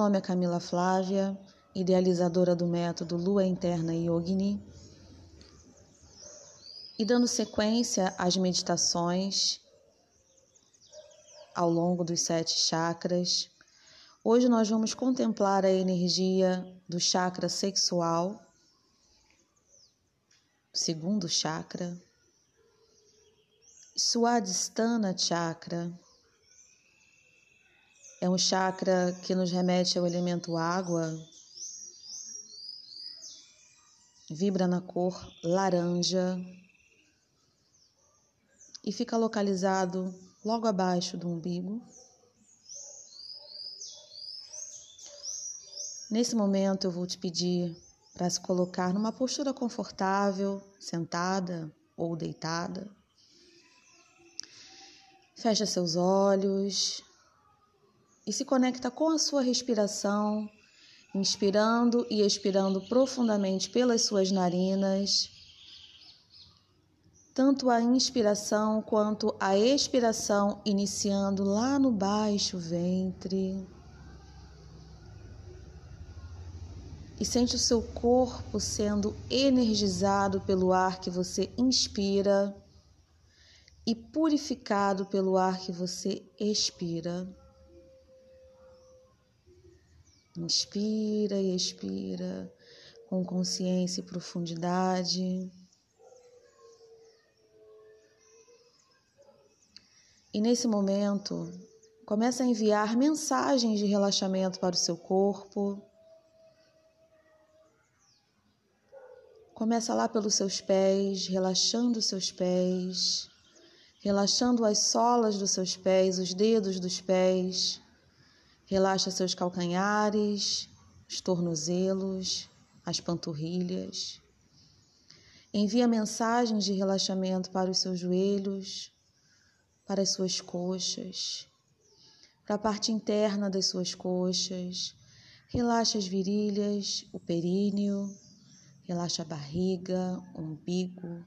nome é Camila Flávia, idealizadora do método Lua Interna Yogini. E dando sequência às meditações ao longo dos sete chakras, hoje nós vamos contemplar a energia do chakra sexual, segundo chakra, Swadhisthana Chakra é um chakra que nos remete ao elemento água. Vibra na cor laranja e fica localizado logo abaixo do umbigo. Nesse momento eu vou te pedir para se colocar numa postura confortável, sentada ou deitada. Fecha seus olhos e se conecta com a sua respiração, inspirando e expirando profundamente pelas suas narinas. Tanto a inspiração quanto a expiração iniciando lá no baixo ventre. E sente o seu corpo sendo energizado pelo ar que você inspira e purificado pelo ar que você expira. Inspira e expira com consciência e profundidade. E nesse momento, começa a enviar mensagens de relaxamento para o seu corpo. Começa lá pelos seus pés, relaxando os seus pés, relaxando as solas dos seus pés, os dedos dos pés Relaxa seus calcanhares, os tornozelos, as panturrilhas. Envia mensagens de relaxamento para os seus joelhos, para as suas coxas, para a parte interna das suas coxas. Relaxa as virilhas, o períneo, relaxa a barriga, o umbigo.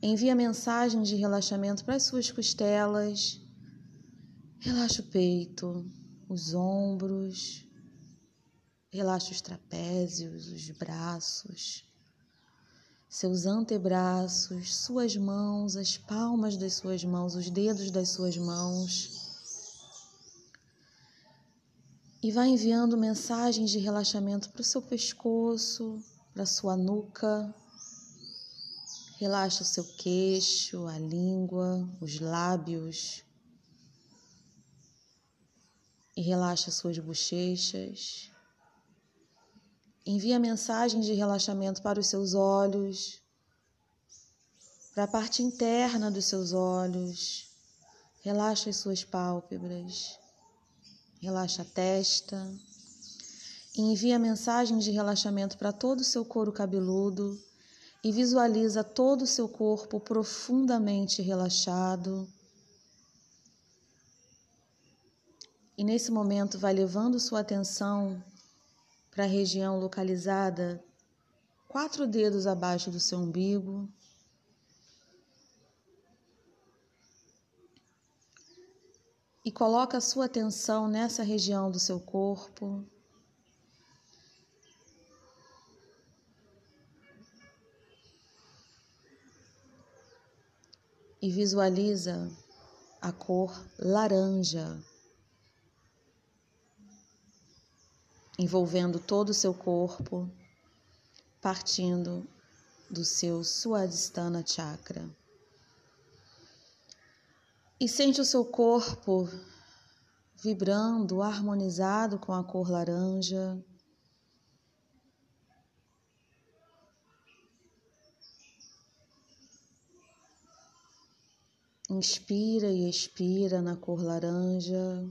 Envia mensagens de relaxamento para as suas costelas, Relaxa o peito, os ombros, relaxa os trapézios, os braços, seus antebraços, suas mãos, as palmas das suas mãos, os dedos das suas mãos. E vai enviando mensagens de relaxamento para o seu pescoço, para a sua nuca. Relaxa o seu queixo, a língua, os lábios e relaxa suas bochechas. Envia mensagens de relaxamento para os seus olhos, para a parte interna dos seus olhos. Relaxa as suas pálpebras. Relaxa a testa. Envia mensagens de relaxamento para todo o seu couro cabeludo e visualiza todo o seu corpo profundamente relaxado E nesse momento vai levando sua atenção para a região localizada quatro dedos abaixo do seu umbigo. E coloca a sua atenção nessa região do seu corpo. E visualiza a cor laranja. Envolvendo todo o seu corpo, partindo do seu Swadhisthana Chakra. E sente o seu corpo vibrando, harmonizado com a cor laranja. Inspira e expira na cor laranja.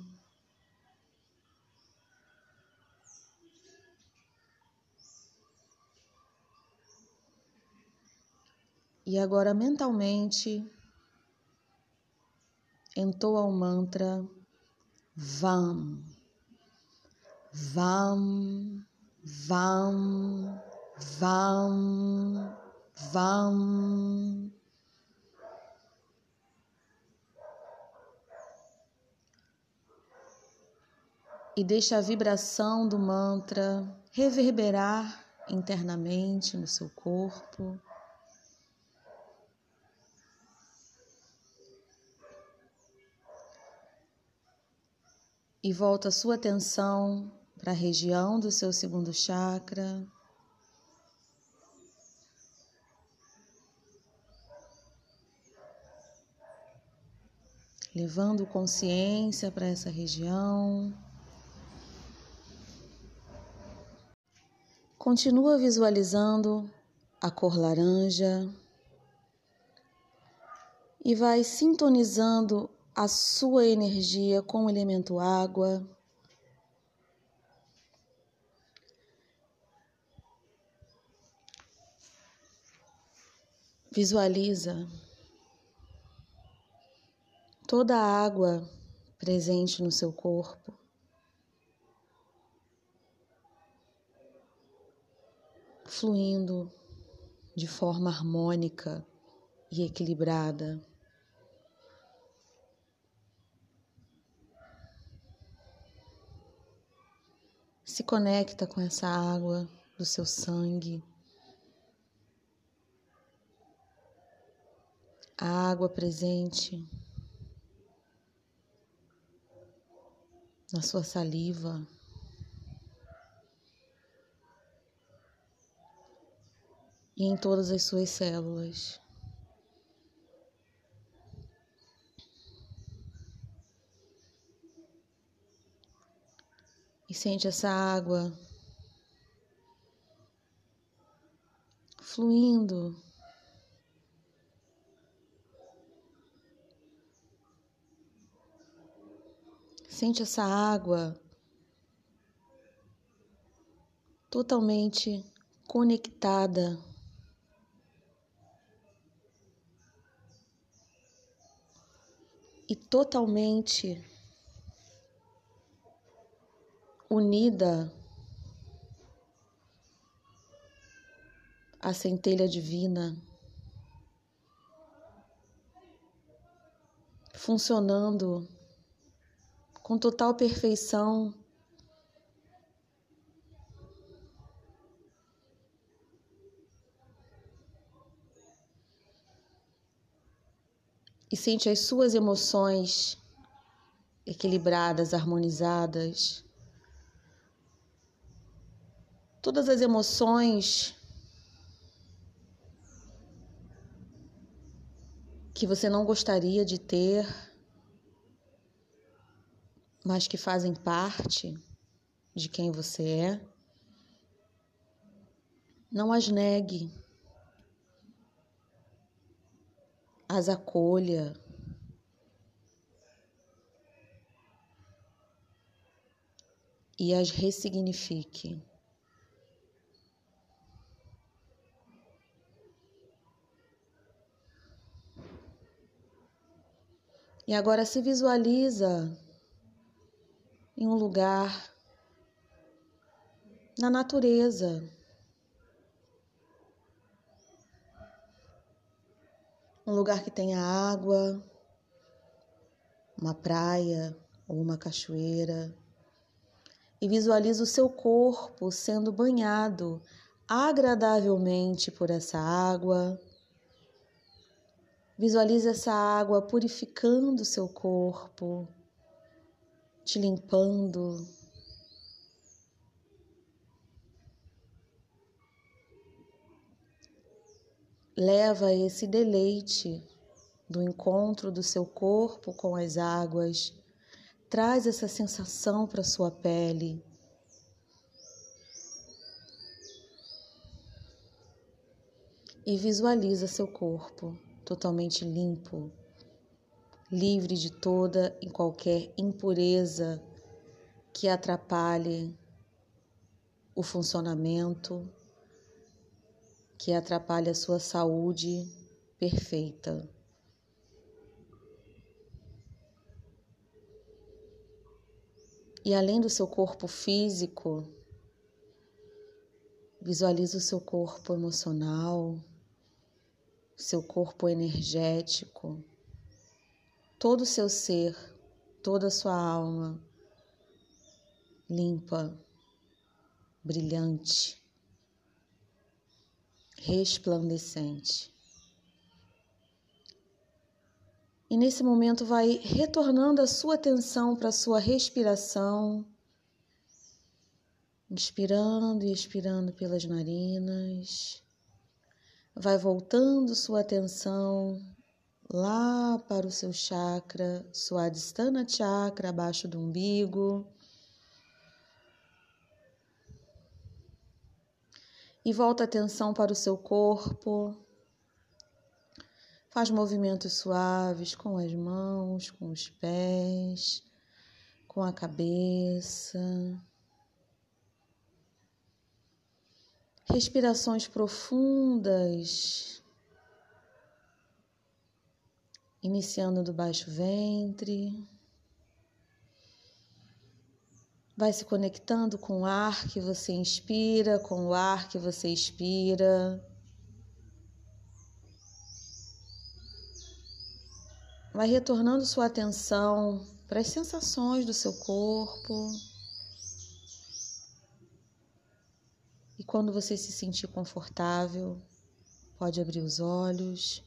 E agora mentalmente entoa o mantra Vam, Vam, Vam, Vam, Vam. e deixa a vibração do mantra reverberar internamente no seu corpo. E volta a sua atenção para a região do seu segundo chakra. Levando consciência para essa região. Continua visualizando a cor laranja e vai sintonizando a sua energia com o elemento água. Visualiza toda a água presente no seu corpo. fluindo de forma harmônica e equilibrada. Se conecta com essa água do seu sangue. A água presente na sua saliva. e em todas as suas células. Sente essa água fluindo. Sente essa água totalmente conectada e totalmente unida à centelha divina, funcionando com total perfeição. e sente as suas emoções equilibradas, harmonizadas. Todas as emoções que você não gostaria de ter, mas que fazem parte de quem você é. Não as negue. as acolha. E as ressignifique. E agora se visualiza em um lugar na natureza. um lugar que tenha água, uma praia ou uma cachoeira, e visualiza o seu corpo sendo banhado agradavelmente por essa água. Visualize essa água purificando seu corpo, te limpando, leva esse deleite do encontro do seu corpo com as águas, traz essa sensação para sua pele. E visualiza seu corpo totalmente limpo, livre de toda e qualquer impureza que atrapalhe o funcionamento que atrapalha a sua saúde perfeita. E além do seu corpo físico, visualize o seu corpo emocional, seu corpo energético, todo o seu ser, toda a sua alma limpa, brilhante, resplandecente. E nesse momento vai retornando a sua atenção para a sua respiração, inspirando e expirando pelas narinas. Vai voltando sua atenção lá para o seu chakra, sua adistana chakra abaixo do umbigo. E volta a atenção para o seu corpo. Faz movimentos suaves com as mãos, com os pés, com a cabeça. Respirações profundas iniciando do baixo ventre. Vai se conectando com o ar que você inspira, com o ar que você expira. Vai retornando sua atenção para as sensações do seu corpo. E quando você se sentir confortável, pode abrir os olhos.